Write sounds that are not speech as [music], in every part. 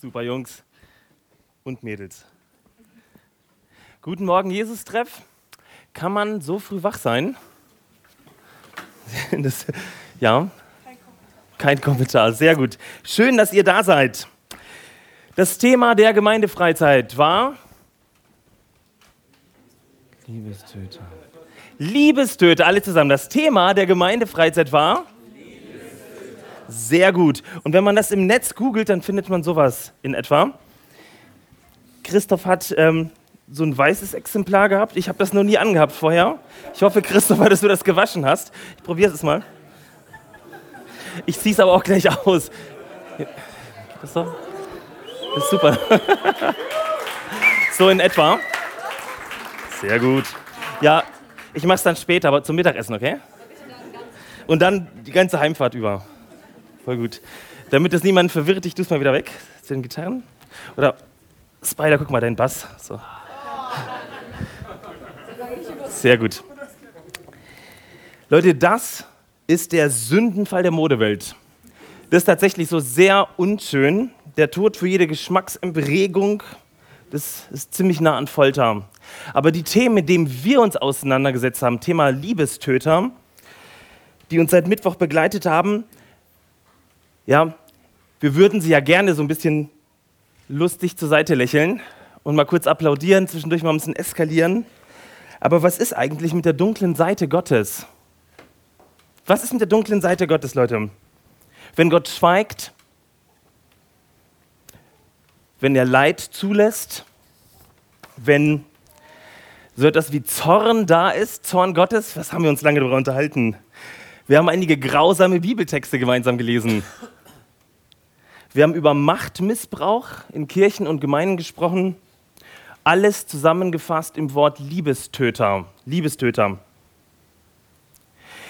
Super Jungs und Mädels. Guten Morgen, Jesus-Treff. Kann man so früh wach sein? [laughs] Das, ja, kein Kommentar. Sehr gut. Schön, dass ihr da seid. Das Thema der Gemeindefreizeit war Liebestöter. Liebestöter, alle zusammen. Das Thema der Gemeindefreizeit war sehr gut. Und wenn man das im Netz googelt, dann findet man sowas in etwa. Christoph hat ähm, so ein weißes Exemplar gehabt. Ich habe das noch nie angehabt vorher. Ich hoffe, Christopher, [laughs] dass du das gewaschen hast. Ich probiere es mal. Ich ziehe es aber auch gleich aus. Das, so? das ist super. [laughs] so in etwa. Sehr gut. Ja, ich mache es dann später, aber zum Mittagessen, okay? Und dann die ganze Heimfahrt über. Voll gut. Damit das niemanden verwirrt, ich tue es mal wieder weg. Zu den Gitarren. Oder Spider, guck mal, dein Bass. So. Sehr gut. Leute, das ist der Sündenfall der Modewelt. Das ist tatsächlich so sehr unschön. Der Tod für jede Geschmackserregung, das ist ziemlich nah an Folter. Aber die Themen, mit denen wir uns auseinandergesetzt haben, Thema Liebestöter, die uns seit Mittwoch begleitet haben, ja, wir würden sie ja gerne so ein bisschen lustig zur Seite lächeln und mal kurz applaudieren, zwischendurch mal ein bisschen eskalieren. Aber was ist eigentlich mit der dunklen Seite Gottes? Was ist mit der dunklen Seite Gottes, Leute? Wenn Gott schweigt, wenn er Leid zulässt, wenn so etwas wie Zorn da ist, Zorn Gottes, was haben wir uns lange darüber unterhalten? Wir haben einige grausame Bibeltexte gemeinsam gelesen. Wir haben über Machtmissbrauch in Kirchen und Gemeinden gesprochen. Alles zusammengefasst im Wort Liebestöter. Liebestöter.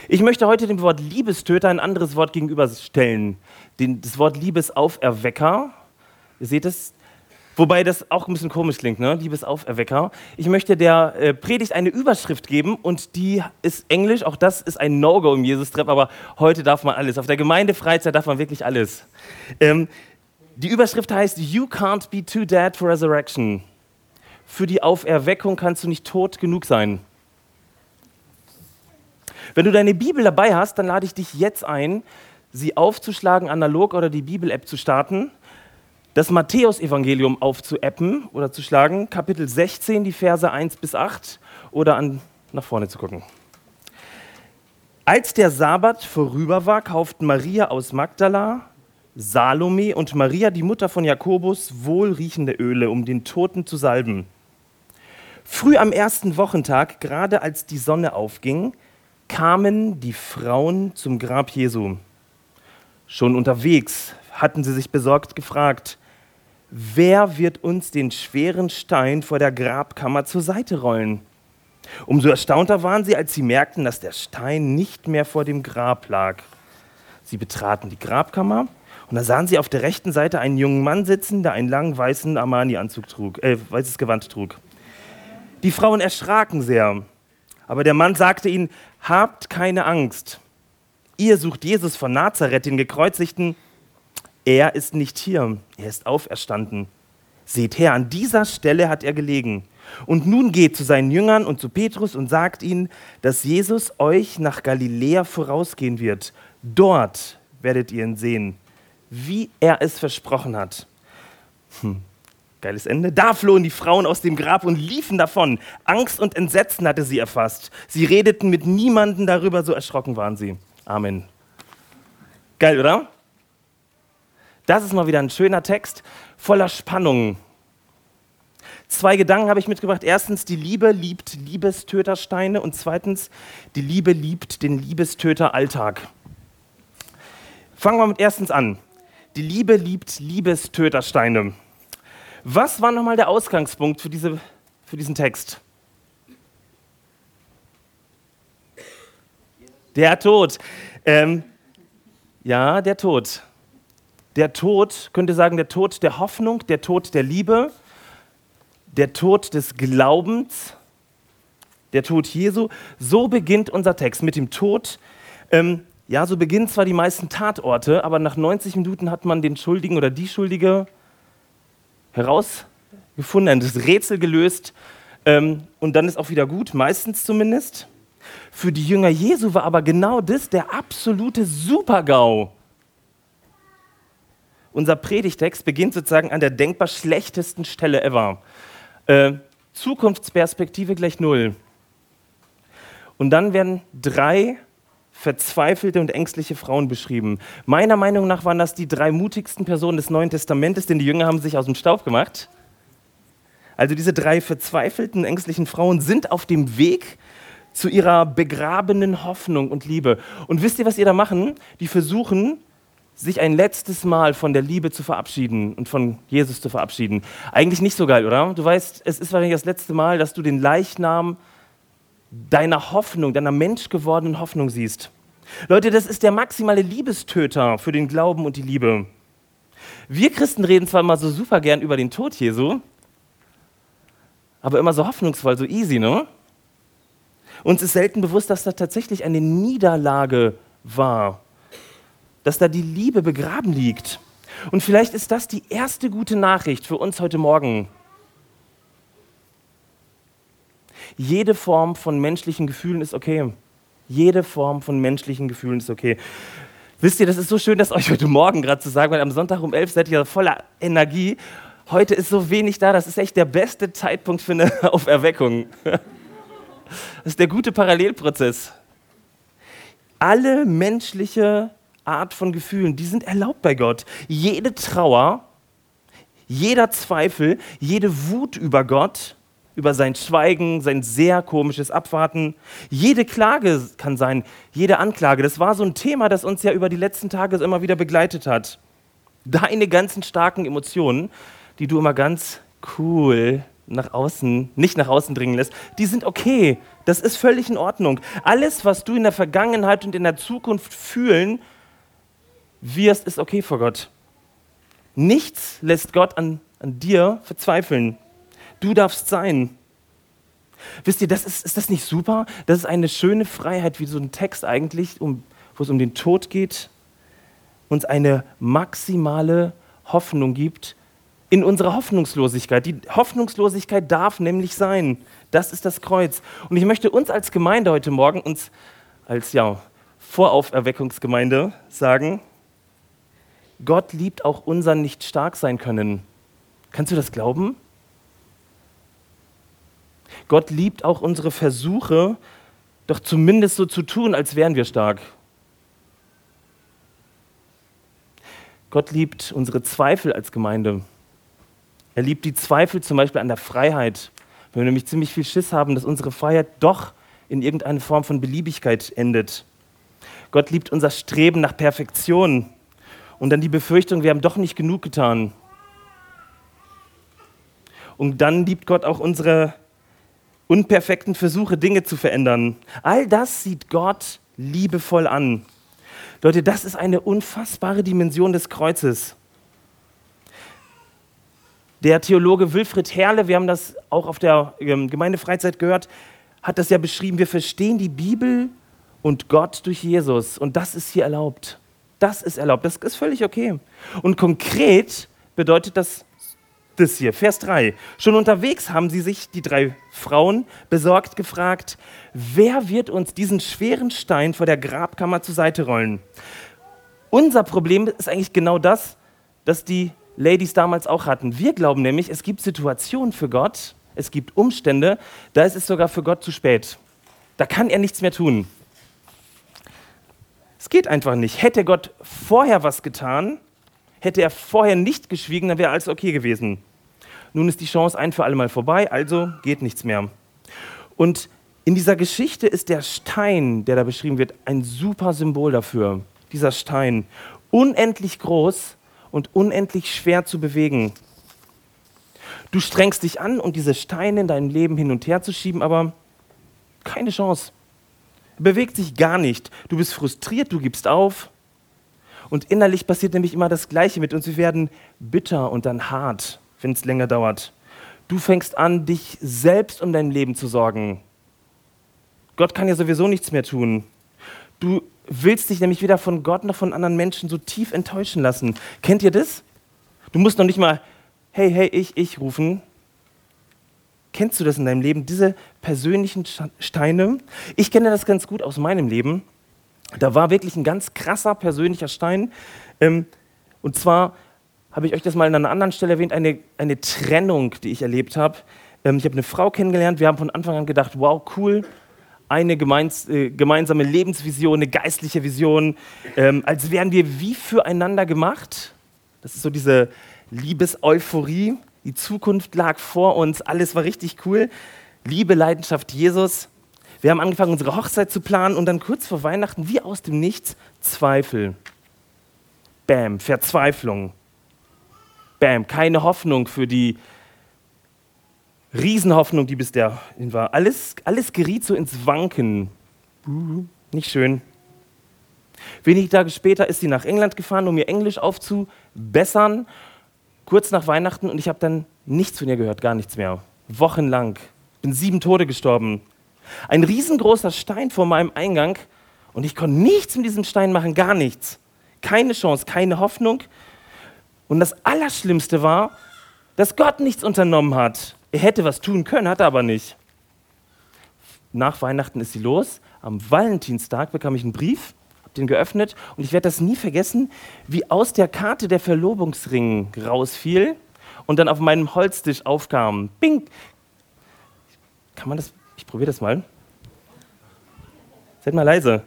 Ich möchte heute dem Wort Liebestöter ein anderes Wort gegenüberstellen. das Wort Liebesauferwecker. Ihr seht es, wobei das auch ein bisschen komisch klingt, ne? Liebesauferwecker. Ich möchte der äh, Predigt eine Überschrift geben und die ist Englisch. Auch das ist ein No-Go im Jesus-Treff, aber heute darf man alles. Auf der Gemeindefreizeit darf man wirklich alles. Ähm, die Überschrift heißt You can't be too dead for resurrection für die Auferweckung kannst du nicht tot genug sein. Wenn du deine Bibel dabei hast, dann lade ich dich jetzt ein, sie aufzuschlagen, analog oder die Bibel-App zu starten, das Matthäus-Evangelium aufzuappen oder zu schlagen, Kapitel 16, die Verse 1 bis 8 oder an, nach vorne zu gucken. Als der Sabbat vorüber war, kauften Maria aus Magdala, Salome und Maria, die Mutter von Jakobus, wohlriechende Öle, um den Toten zu salben. Früh am ersten Wochentag, gerade als die Sonne aufging, kamen die Frauen zum Grab Jesu. Schon unterwegs hatten sie sich besorgt gefragt, wer wird uns den schweren Stein vor der Grabkammer zur Seite rollen? Umso erstaunter waren sie, als sie merkten, dass der Stein nicht mehr vor dem Grab lag. Sie betraten die Grabkammer und da sahen sie auf der rechten Seite einen jungen Mann sitzen, der einen langen weißen Armani-Anzug trug, äh, weißes Gewand trug. Die Frauen erschraken sehr. Aber der Mann sagte ihnen, habt keine Angst. Ihr sucht Jesus von Nazareth, den Gekreuzigten. Er ist nicht hier, er ist auferstanden. Seht her, an dieser Stelle hat er gelegen. Und nun geht zu seinen Jüngern und zu Petrus und sagt ihnen, dass Jesus euch nach Galiläa vorausgehen wird. Dort werdet ihr ihn sehen, wie er es versprochen hat. Hm. Geiles Ende. Da flohen die Frauen aus dem Grab und liefen davon. Angst und Entsetzen hatte sie erfasst. Sie redeten mit niemandem darüber, so erschrocken waren sie. Amen. Geil, oder? Das ist mal wieder ein schöner Text voller Spannung. Zwei Gedanken habe ich mitgebracht. Erstens, die Liebe liebt Liebestötersteine und zweitens, die Liebe liebt den Liebestöteralltag. Fangen wir mit erstens an. Die Liebe liebt Liebestötersteine. Was war nochmal der Ausgangspunkt für, diese, für diesen Text? Der Tod. Ähm, ja, der Tod. Der Tod, könnte sagen, der Tod der Hoffnung, der Tod der Liebe, der Tod des Glaubens, der Tod Jesu. So beginnt unser Text mit dem Tod. Ähm, ja, so beginnen zwar die meisten Tatorte, aber nach 90 Minuten hat man den Schuldigen oder die Schuldige herausgefunden, das Rätsel gelöst ähm, und dann ist auch wieder gut, meistens zumindest. Für die Jünger Jesu war aber genau das der absolute Supergau. Unser Predigtext beginnt sozusagen an der denkbar schlechtesten Stelle ever. Äh, Zukunftsperspektive gleich null. Und dann werden drei verzweifelte und ängstliche Frauen beschrieben. Meiner Meinung nach waren das die drei mutigsten Personen des Neuen Testamentes, denn die Jünger haben sich aus dem Staub gemacht. Also diese drei verzweifelten, ängstlichen Frauen sind auf dem Weg zu ihrer begrabenen Hoffnung und Liebe. Und wisst ihr, was ihr da machen? Die versuchen, sich ein letztes Mal von der Liebe zu verabschieden und von Jesus zu verabschieden. Eigentlich nicht so geil, oder? Du weißt, es ist wahrscheinlich das letzte Mal, dass du den Leichnam deiner Hoffnung, deiner menschgewordenen Hoffnung siehst. Leute, das ist der maximale Liebestöter für den Glauben und die Liebe. Wir Christen reden zwar immer so super gern über den Tod Jesu, aber immer so hoffnungsvoll, so easy, ne? Uns ist selten bewusst, dass da tatsächlich eine Niederlage war, dass da die Liebe begraben liegt. Und vielleicht ist das die erste gute Nachricht für uns heute Morgen. Jede Form von menschlichen Gefühlen ist okay. Jede Form von menschlichen Gefühlen ist okay. Wisst ihr, das ist so schön, das euch heute Morgen gerade zu sagen, weil am Sonntag um elf seid ihr voller Energie. Heute ist so wenig da, das ist echt der beste Zeitpunkt für eine [laughs] Auferweckung. Das ist der gute Parallelprozess. Alle menschliche Art von Gefühlen, die sind erlaubt bei Gott. Jede Trauer, jeder Zweifel, jede Wut über Gott, über sein Schweigen, sein sehr komisches Abwarten. Jede Klage kann sein, jede Anklage. Das war so ein Thema, das uns ja über die letzten Tage immer wieder begleitet hat. Deine ganzen starken Emotionen, die du immer ganz cool nach außen, nicht nach außen dringen lässt, die sind okay. Das ist völlig in Ordnung. Alles, was du in der Vergangenheit und in der Zukunft fühlen wirst, ist okay vor Gott. Nichts lässt Gott an, an dir verzweifeln. Du darfst sein. Wisst ihr, das ist, ist das nicht super? Das ist eine schöne Freiheit, wie so ein Text eigentlich, um, wo es um den Tod geht, uns eine maximale Hoffnung gibt in unserer Hoffnungslosigkeit. Die Hoffnungslosigkeit darf nämlich sein. Das ist das Kreuz. Und ich möchte uns als Gemeinde heute Morgen, uns als ja, Vorauferweckungsgemeinde sagen, Gott liebt auch unser nicht stark sein können. Kannst du das glauben? Gott liebt auch unsere Versuche, doch zumindest so zu tun, als wären wir stark. Gott liebt unsere Zweifel als Gemeinde. Er liebt die Zweifel zum Beispiel an der Freiheit. Wenn wir nämlich ziemlich viel Schiss haben, dass unsere Freiheit doch in irgendeine Form von Beliebigkeit endet. Gott liebt unser Streben nach Perfektion und dann die Befürchtung, wir haben doch nicht genug getan. Und dann liebt Gott auch unsere unperfekten Versuche, Dinge zu verändern. All das sieht Gott liebevoll an. Leute, das ist eine unfassbare Dimension des Kreuzes. Der Theologe Wilfried Herle, wir haben das auch auf der ähm, Gemeindefreizeit gehört, hat das ja beschrieben, wir verstehen die Bibel und Gott durch Jesus. Und das ist hier erlaubt. Das ist erlaubt. Das ist völlig okay. Und konkret bedeutet das das hier, Vers 3. Schon unterwegs haben sie sich, die drei Frauen, besorgt gefragt, wer wird uns diesen schweren Stein vor der Grabkammer zur Seite rollen? Unser Problem ist eigentlich genau das, das die Ladies damals auch hatten. Wir glauben nämlich, es gibt Situationen für Gott, es gibt Umstände, da ist es sogar für Gott zu spät. Da kann er nichts mehr tun. Es geht einfach nicht. Hätte Gott vorher was getan, hätte er vorher nicht geschwiegen, dann wäre alles okay gewesen. Nun ist die Chance ein für alle Mal vorbei, also geht nichts mehr. Und in dieser Geschichte ist der Stein, der da beschrieben wird, ein super Symbol dafür. Dieser Stein, unendlich groß und unendlich schwer zu bewegen. Du strengst dich an, um diese Steine in deinem Leben hin und her zu schieben, aber keine Chance. Bewegt sich gar nicht. Du bist frustriert, du gibst auf. Und innerlich passiert nämlich immer das Gleiche mit uns. Wir werden bitter und dann hart wenn es länger dauert. Du fängst an, dich selbst um dein Leben zu sorgen. Gott kann ja sowieso nichts mehr tun. Du willst dich nämlich weder von Gott noch von anderen Menschen so tief enttäuschen lassen. Kennt ihr das? Du musst noch nicht mal hey, hey, ich, ich rufen. Kennst du das in deinem Leben, diese persönlichen Steine? Ich kenne das ganz gut aus meinem Leben. Da war wirklich ein ganz krasser persönlicher Stein. Ähm, und zwar habe ich euch das mal an einer anderen Stelle erwähnt, eine, eine Trennung, die ich erlebt habe. Ähm, ich habe eine Frau kennengelernt, wir haben von Anfang an gedacht, wow, cool, eine gemeins, äh, gemeinsame Lebensvision, eine geistliche Vision, ähm, als wären wir wie füreinander gemacht. Das ist so diese Liebeseuphorie. Die Zukunft lag vor uns, alles war richtig cool. Liebe, Leidenschaft, Jesus. Wir haben angefangen, unsere Hochzeit zu planen und dann kurz vor Weihnachten, wie aus dem Nichts, Zweifel. Bam, Verzweiflung. Bam, keine Hoffnung für die Riesenhoffnung, die bis dahin war. Alles, alles geriet so ins Wanken. Nicht schön. Wenige Tage später ist sie nach England gefahren, um ihr Englisch aufzubessern. Kurz nach Weihnachten und ich habe dann nichts von ihr gehört, gar nichts mehr. Wochenlang. Bin sieben Tode gestorben. Ein riesengroßer Stein vor meinem Eingang und ich konnte nichts mit diesem Stein machen, gar nichts. Keine Chance, keine Hoffnung. Und das Allerschlimmste war, dass Gott nichts unternommen hat. Er hätte was tun können, hat er aber nicht. Nach Weihnachten ist sie los. Am Valentinstag bekam ich einen Brief, habe den geöffnet und ich werde das nie vergessen, wie aus der Karte der Verlobungsring rausfiel und dann auf meinem Holztisch aufkam. Bing! Kann man das? Ich probiere das mal. Seid mal leise.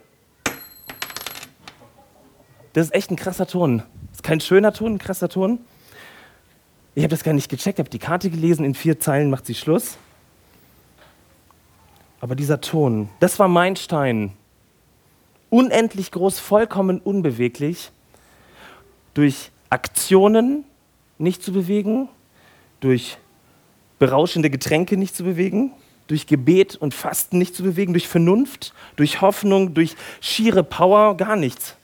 Das ist echt ein krasser Ton. Das ist kein schöner Ton, ein krasser Ton. Ich habe das gar nicht gecheckt, habe die Karte gelesen, in vier Zeilen macht sie Schluss. Aber dieser Ton, das war mein Stein. Unendlich groß, vollkommen unbeweglich. Durch Aktionen nicht zu bewegen, durch berauschende Getränke nicht zu bewegen, durch Gebet und Fasten nicht zu bewegen, durch Vernunft, durch Hoffnung, durch schiere Power, gar nichts.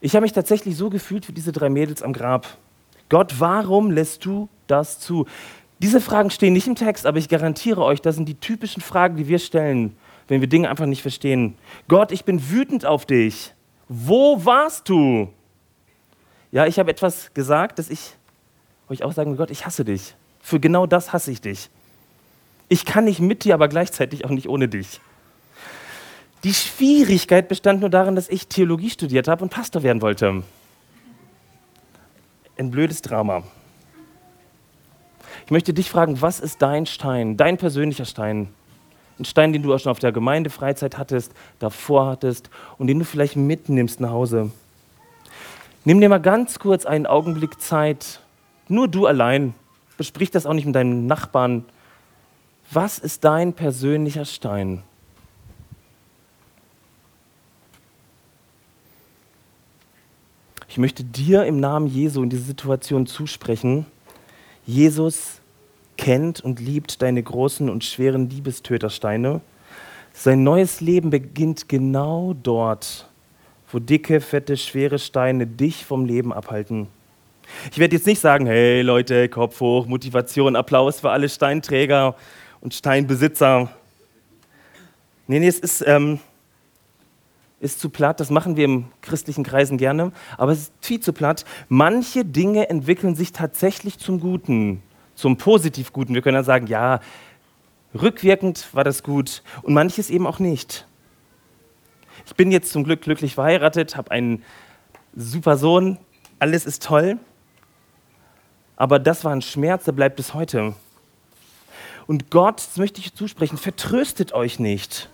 Ich habe mich tatsächlich so gefühlt wie diese drei Mädels am Grab. Gott, warum lässt du das zu? Diese Fragen stehen nicht im Text, aber ich garantiere euch, das sind die typischen Fragen, die wir stellen, wenn wir Dinge einfach nicht verstehen. Gott, ich bin wütend auf dich. Wo warst du? Ja, ich habe etwas gesagt, dass ich euch auch sagen will, Gott, ich hasse dich. Für genau das hasse ich dich. Ich kann nicht mit dir, aber gleichzeitig auch nicht ohne dich. Die Schwierigkeit bestand nur darin, dass ich Theologie studiert habe und Pastor werden wollte ein blödes Drama. Ich möchte dich fragen, was ist dein Stein, dein persönlicher Stein? Ein Stein, den du auch schon auf der Gemeindefreizeit hattest, davor hattest und den du vielleicht mitnimmst nach Hause. Nimm dir mal ganz kurz einen Augenblick Zeit, nur du allein. Besprich das auch nicht mit deinem Nachbarn. Was ist dein persönlicher Stein? Ich möchte dir im Namen Jesu in diese Situation zusprechen. Jesus kennt und liebt deine großen und schweren Liebestötersteine. Sein neues Leben beginnt genau dort, wo dicke, fette, schwere Steine dich vom Leben abhalten. Ich werde jetzt nicht sagen, hey Leute, Kopf hoch, Motivation, Applaus für alle Steinträger und Steinbesitzer. Nee, nee, es ist, ähm, ist zu platt, das machen wir im christlichen Kreisen gerne, aber es ist viel zu platt. Manche Dinge entwickeln sich tatsächlich zum Guten, zum positiv Guten. Wir können dann sagen, ja, rückwirkend war das gut und manches eben auch nicht. Ich bin jetzt zum Glück glücklich verheiratet, habe einen super Sohn, alles ist toll, aber das war ein Schmerz, der bleibt bis heute. Und Gott, das möchte ich zusprechen, vertröstet euch nicht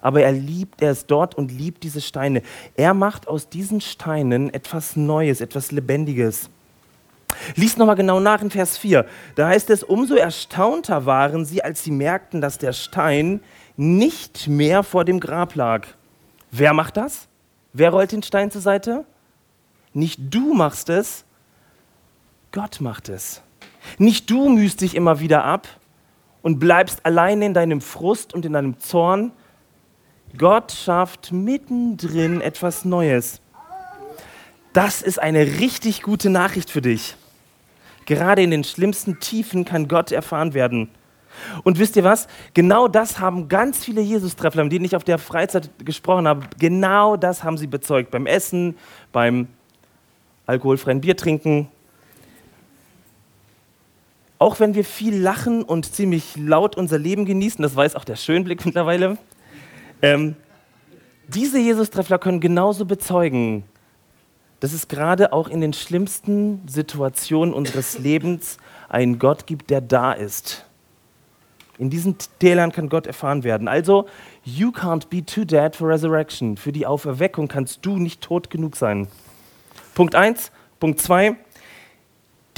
aber er liebt, er ist dort und liebt diese Steine. Er macht aus diesen Steinen etwas Neues, etwas Lebendiges. Lies nochmal genau nach in Vers 4. Da heißt es, umso erstaunter waren sie, als sie merkten, dass der Stein nicht mehr vor dem Grab lag. Wer macht das? Wer rollt den Stein zur Seite? Nicht du machst es, Gott macht es. Nicht du mühst dich immer wieder ab und bleibst allein in deinem Frust und in deinem Zorn, Gott schafft mittendrin etwas Neues. Das ist eine richtig gute Nachricht für dich. Gerade in den schlimmsten Tiefen kann Gott erfahren werden. Und wisst ihr was? Genau das haben ganz viele Jesus-Treffler, mit denen ich auf der Freizeit gesprochen habe, genau das haben sie bezeugt. Beim Essen, beim alkoholfreien Bier trinken. Auch wenn wir viel lachen und ziemlich laut unser Leben genießen, das weiß auch der Schönblick mittlerweile, ähm, diese Jesus-Treffler können genauso bezeugen, dass es gerade auch in den schlimmsten Situationen unseres Lebens einen Gott gibt, der da ist. In diesen Tälern kann Gott erfahren werden. Also, you can't be too dead for resurrection. Für die Auferweckung kannst du nicht tot genug sein. Punkt 1. Punkt 2.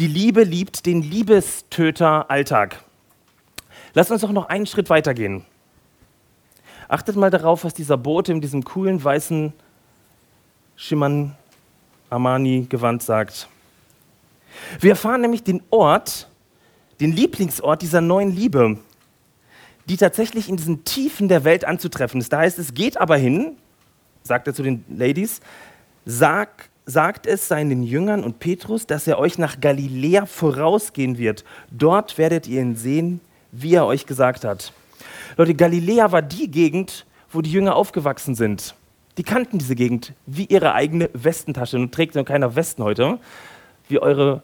Die Liebe liebt den Liebestöter Alltag. Lass uns doch noch einen Schritt weitergehen. Achtet mal darauf, was dieser Bote in diesem coolen weißen Schimmern Armani-Gewand sagt. Wir erfahren nämlich den Ort, den Lieblingsort dieser neuen Liebe, die tatsächlich in diesen Tiefen der Welt anzutreffen ist. Da heißt es, geht aber hin, sagt er zu den Ladies, sag, sagt es seinen Jüngern und Petrus, dass er euch nach Galiläa vorausgehen wird. Dort werdet ihr ihn sehen, wie er euch gesagt hat. Leute, Galiläa war die Gegend, wo die Jünger aufgewachsen sind. Die kannten diese Gegend wie ihre eigene Westentasche. Nun trägt noch keiner Westen heute, wie eure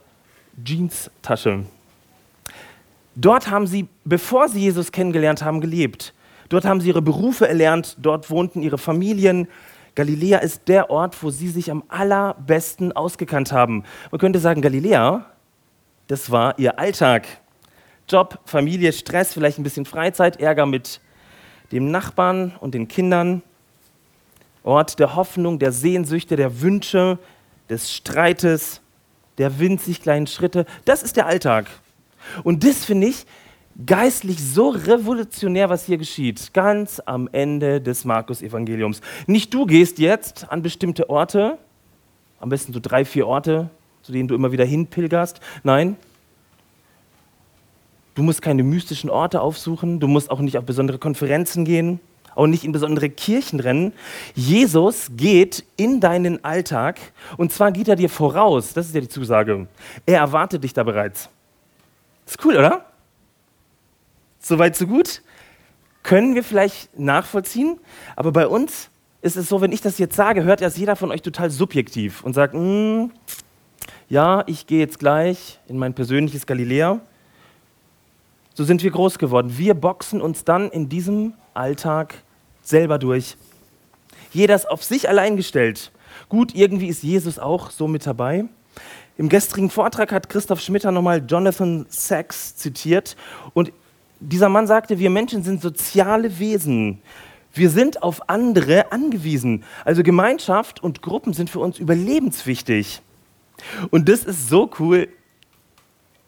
Jeans-Tasche. Dort haben sie, bevor sie Jesus kennengelernt haben, gelebt. Dort haben sie ihre Berufe erlernt, dort wohnten ihre Familien. Galiläa ist der Ort, wo sie sich am allerbesten ausgekannt haben. Man könnte sagen, Galiläa, das war ihr Alltag. Job, Familie, Stress, vielleicht ein bisschen Freizeit, Ärger mit dem Nachbarn und den Kindern. Ort der Hoffnung, der Sehnsüchte, der Wünsche, des Streites, der winzig kleinen Schritte. Das ist der Alltag. Und das finde ich geistlich so revolutionär, was hier geschieht. Ganz am Ende des Markus-Evangeliums. Nicht du gehst jetzt an bestimmte Orte, am besten so drei, vier Orte, zu denen du immer wieder hinpilgerst. Nein, du musst keine mystischen Orte aufsuchen, du musst auch nicht auf besondere Konferenzen gehen auch nicht in besondere Kirchen rennen. Jesus geht in deinen Alltag und zwar geht er dir voraus. Das ist ja die Zusage. Er erwartet dich da bereits. Ist cool, oder? Soweit, so gut. Können wir vielleicht nachvollziehen, aber bei uns ist es so, wenn ich das jetzt sage, hört erst jeder von euch total subjektiv und sagt, mm, ja, ich gehe jetzt gleich in mein persönliches Galiläa. So sind wir groß geworden. Wir boxen uns dann in diesem Alltag selber durch. Jeder ist auf sich allein gestellt. Gut, irgendwie ist Jesus auch so mit dabei. Im gestrigen Vortrag hat Christoph Schmitter nochmal Jonathan Sachs zitiert und dieser Mann sagte, wir Menschen sind soziale Wesen. Wir sind auf andere angewiesen. Also Gemeinschaft und Gruppen sind für uns überlebenswichtig. Und das ist so cool.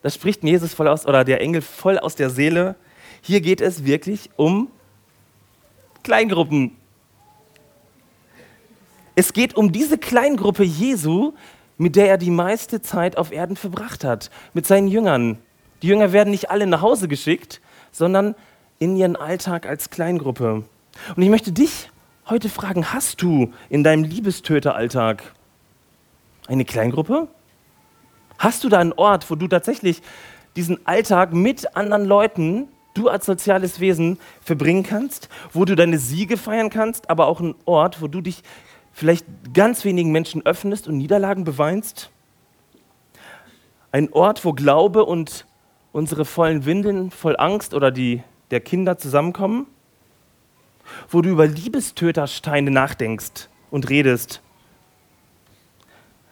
Das spricht Jesus voll aus, oder der Engel voll aus der Seele. Hier geht es wirklich um Kleingruppen. Es geht um diese Kleingruppe Jesu, mit der er die meiste Zeit auf Erden verbracht hat, mit seinen Jüngern. Die Jünger werden nicht alle nach Hause geschickt, sondern in ihren Alltag als Kleingruppe. Und ich möchte dich heute fragen, hast du in deinem Liebestöteralltag eine Kleingruppe? Hast du da einen Ort, wo du tatsächlich diesen Alltag mit anderen Leuten du als soziales Wesen verbringen kannst, wo du deine Siege feiern kannst, aber auch ein Ort, wo du dich vielleicht ganz wenigen Menschen öffnest und Niederlagen beweinst. Ein Ort, wo Glaube und unsere vollen Windeln voll Angst oder die der Kinder zusammenkommen. Wo du über Liebestötersteine nachdenkst und redest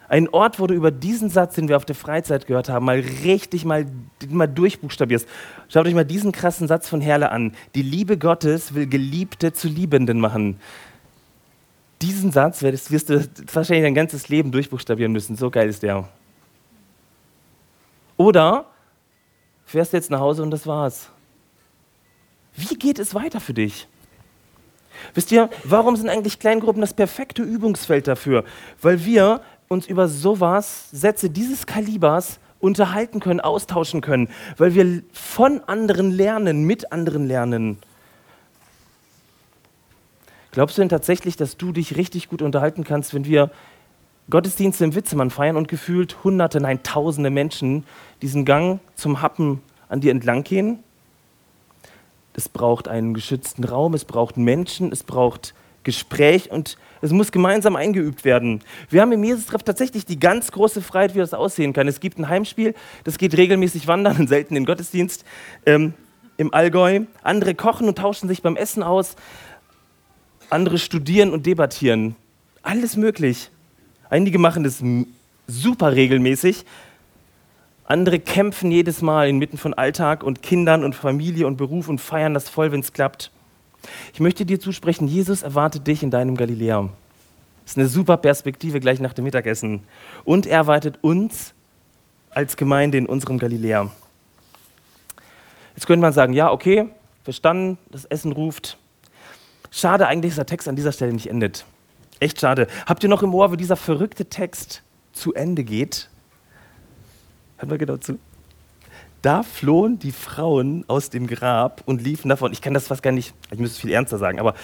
ein Ort, wo du über diesen Satz, den wir auf der Freizeit gehört haben, mal richtig mal, mal durchbuchstabierst. Schaut euch mal diesen krassen Satz von Herle an. Die Liebe Gottes will Geliebte zu Liebenden machen. Diesen Satz wirst, wirst du wahrscheinlich dein ganzes Leben durchbuchstabieren müssen. So geil ist der. Oder fährst jetzt nach Hause und das war's. Wie geht es weiter für dich? Wisst ihr, warum sind eigentlich Kleingruppen das perfekte Übungsfeld dafür? Weil wir uns über sowas, Sätze dieses Kalibers unterhalten können, austauschen können, weil wir von anderen lernen, mit anderen lernen. Glaubst du denn tatsächlich, dass du dich richtig gut unterhalten kannst, wenn wir Gottesdienste im Witzemann feiern und gefühlt hunderte, nein tausende Menschen diesen Gang zum Happen an dir entlang gehen? Es braucht einen geschützten Raum, es braucht Menschen, es braucht Gespräch und es muss gemeinsam eingeübt werden. Wir haben im Jesus-Treff tatsächlich die ganz große Freiheit, wie das aussehen kann. Es gibt ein Heimspiel, das geht regelmäßig wandern und [laughs] selten in Gottesdienst ähm, im Allgäu. Andere kochen und tauschen sich beim Essen aus. Andere studieren und debattieren. Alles möglich. Einige machen das super regelmäßig. Andere kämpfen jedes Mal inmitten von Alltag und Kindern und Familie und Beruf und feiern das voll, wenn es klappt. Ich möchte dir zusprechen, Jesus erwartet dich in deinem Galiläa. Das ist eine super Perspektive gleich nach dem Mittagessen. Und er erwartet uns als Gemeinde in unserem Galiläa. Jetzt könnte man sagen, ja, okay, verstanden, das Essen ruft. Schade eigentlich, dass der Text an dieser Stelle nicht endet. Echt schade. Habt ihr noch im Ohr, wie dieser verrückte Text zu Ende geht? Hört mal genau zu. Da flohen die Frauen aus dem Grab und liefen davon. Ich kann das fast gar nicht, ich müsste es viel ernster sagen, aber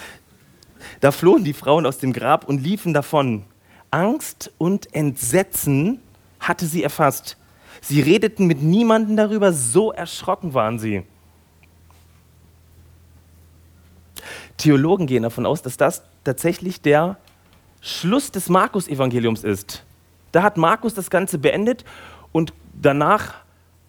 da flohen die Frauen aus dem Grab und liefen davon. Angst und Entsetzen hatte sie erfasst. Sie redeten mit niemandem darüber, so erschrocken waren sie. Theologen gehen davon aus, dass das tatsächlich der Schluss des Markus-Evangeliums ist. Da hat Markus das Ganze beendet und danach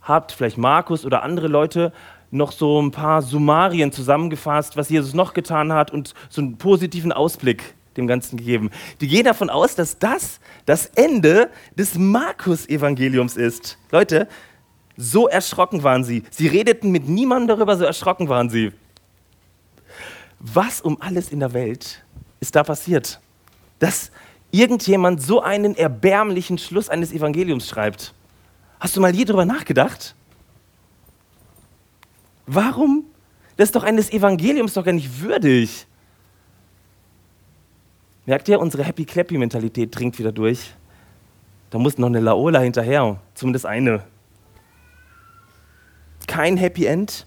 hat vielleicht Markus oder andere Leute noch so ein paar Summarien zusammengefasst, was Jesus noch getan hat und so einen positiven Ausblick dem Ganzen gegeben. Die gehen davon aus, dass das das Ende des Markus-Evangeliums ist. Leute, so erschrocken waren sie. Sie redeten mit niemandem darüber, so erschrocken waren sie. Was um alles in der Welt ist da passiert? Dass irgendjemand so einen erbärmlichen Schluss eines Evangeliums schreibt. Hast du mal je darüber nachgedacht? Warum? Das ist doch eines Evangeliums doch gar nicht würdig. Merkt ihr, unsere Happy Clappy Mentalität dringt wieder durch. Da muss noch eine Laola hinterher, zumindest eine. Kein Happy End.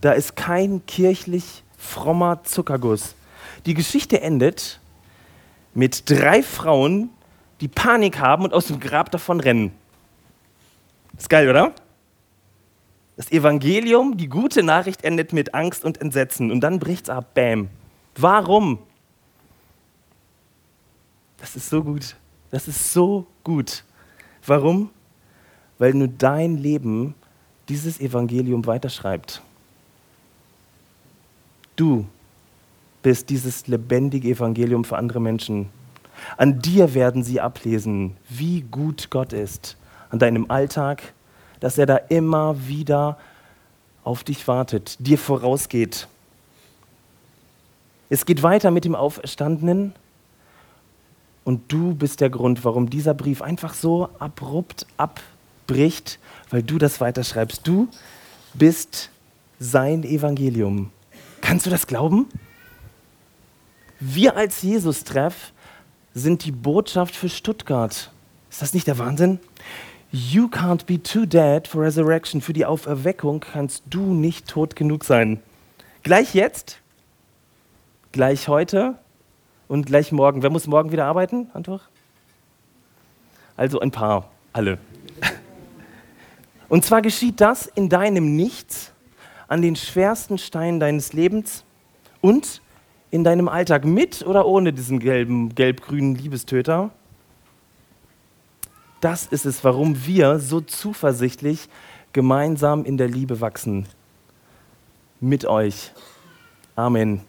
Da ist kein kirchlich frommer Zuckerguss. Die Geschichte endet mit drei Frauen, die Panik haben und aus dem Grab davon rennen. Ist geil, oder? Das Evangelium, die gute Nachricht endet mit Angst und Entsetzen und dann bricht's ab, bam. Warum? Das ist so gut. Das ist so gut. Warum? Weil nur dein Leben dieses Evangelium weiterschreibt. Du bist dieses lebendige Evangelium für andere Menschen. An dir werden sie ablesen, wie gut Gott ist an deinem Alltag, dass er da immer wieder auf dich wartet, dir vorausgeht. Es geht weiter mit dem Auferstandenen und du bist der Grund, warum dieser Brief einfach so abrupt abbricht, weil du das weiterschreibst. Du bist sein Evangelium. Kannst du das glauben? Wir als Jesus-Treff sind die Botschaft für Stuttgart. Ist das nicht der Wahnsinn? You can't be too dead for resurrection. Für die Auferweckung kannst du nicht tot genug sein. Gleich jetzt, gleich heute und gleich morgen. Wer muss morgen wieder arbeiten, Antwort? Also ein paar, alle. Und zwar geschieht das in deinem Nichts, an den schwersten Steinen deines Lebens und in deinem Alltag mit oder ohne diesen gelben, gelb-grünen Liebestöter das ist es, warum wir so zuversichtlich gemeinsam in der Liebe wachsen. Mit euch. Amen.